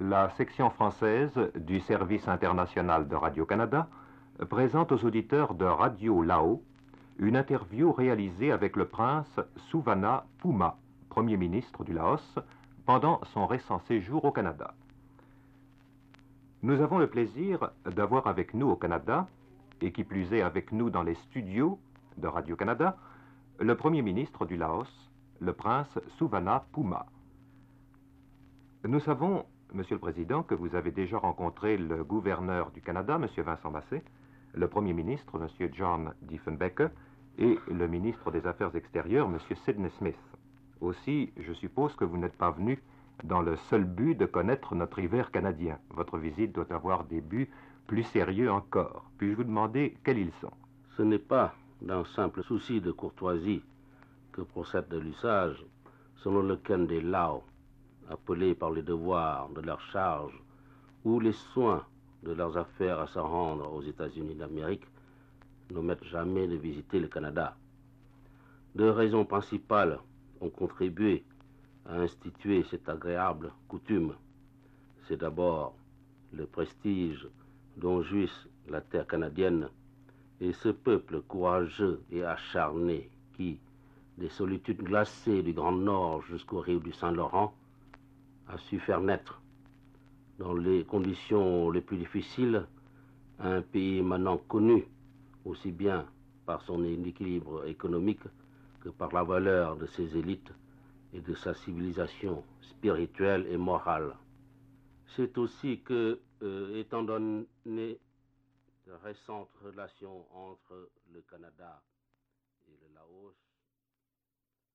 La section française du service international de Radio-Canada présente aux auditeurs de Radio Lao une interview réalisée avec le prince Souvana Puma, Premier ministre du Laos, pendant son récent séjour au Canada. Nous avons le plaisir d'avoir avec nous au Canada, et qui plus est avec nous dans les studios de Radio-Canada, le Premier ministre du Laos, le prince Souvana Puma. Nous savons, Monsieur le Président, que vous avez déjà rencontré le gouverneur du Canada, M. Vincent Massé, le Premier ministre, M. John Diefenbacke, et le ministre des Affaires extérieures, M. Sidney Smith. Aussi, je suppose que vous n'êtes pas venu dans le seul but de connaître notre hiver canadien. Votre visite doit avoir des buts plus sérieux encore. Puis-je vous demander quels ils sont? Ce n'est pas d'un simple souci de courtoisie que procède de l'usage selon lequel des Lao, appelés par les devoirs de leur charge ou les soins de leurs affaires à s'en rendre aux États-Unis d'Amérique, n'omettent jamais de visiter le Canada. Deux raisons principales ont contribué à instituer cette agréable coutume. C'est d'abord le prestige dont jouisse la terre canadienne et ce peuple courageux et acharné qui, des solitudes glacées du Grand Nord jusqu'au rive du Saint-Laurent, a su faire naître, dans les conditions les plus difficiles, un pays maintenant connu aussi bien par son équilibre économique que par la valeur de ses élites et de sa civilisation spirituelle et morale. C'est aussi que, euh, étant donné de récentes relations entre le Canada et le Laos,